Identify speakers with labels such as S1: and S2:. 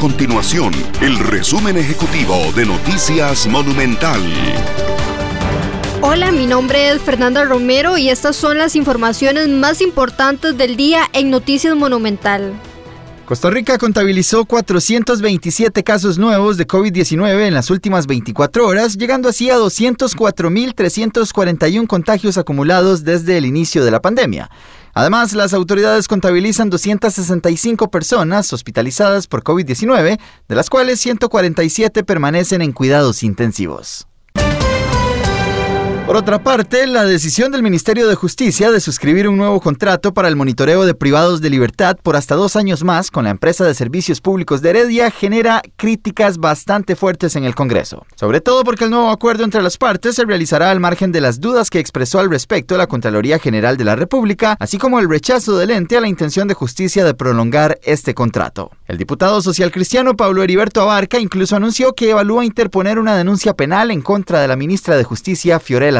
S1: continuación el resumen ejecutivo de Noticias Monumental.
S2: Hola, mi nombre es Fernanda Romero y estas son las informaciones más importantes del día en Noticias Monumental.
S3: Costa Rica contabilizó 427 casos nuevos de COVID-19 en las últimas 24 horas, llegando así a 204.341 contagios acumulados desde el inicio de la pandemia. Además, las autoridades contabilizan 265 personas hospitalizadas por COVID-19, de las cuales 147 permanecen en cuidados intensivos. Por otra parte, la decisión del Ministerio de Justicia de suscribir un nuevo contrato para el monitoreo de privados de libertad por hasta dos años más con la empresa de servicios públicos de Heredia genera críticas bastante fuertes en el Congreso. Sobre todo porque el nuevo acuerdo entre las partes se realizará al margen de las dudas que expresó al respecto la Contraloría General de la República, así como el rechazo del ente a la intención de justicia de prolongar este contrato. El diputado social cristiano Pablo Heriberto Abarca incluso anunció que evalúa interponer una denuncia penal en contra de la ministra de Justicia Fiorella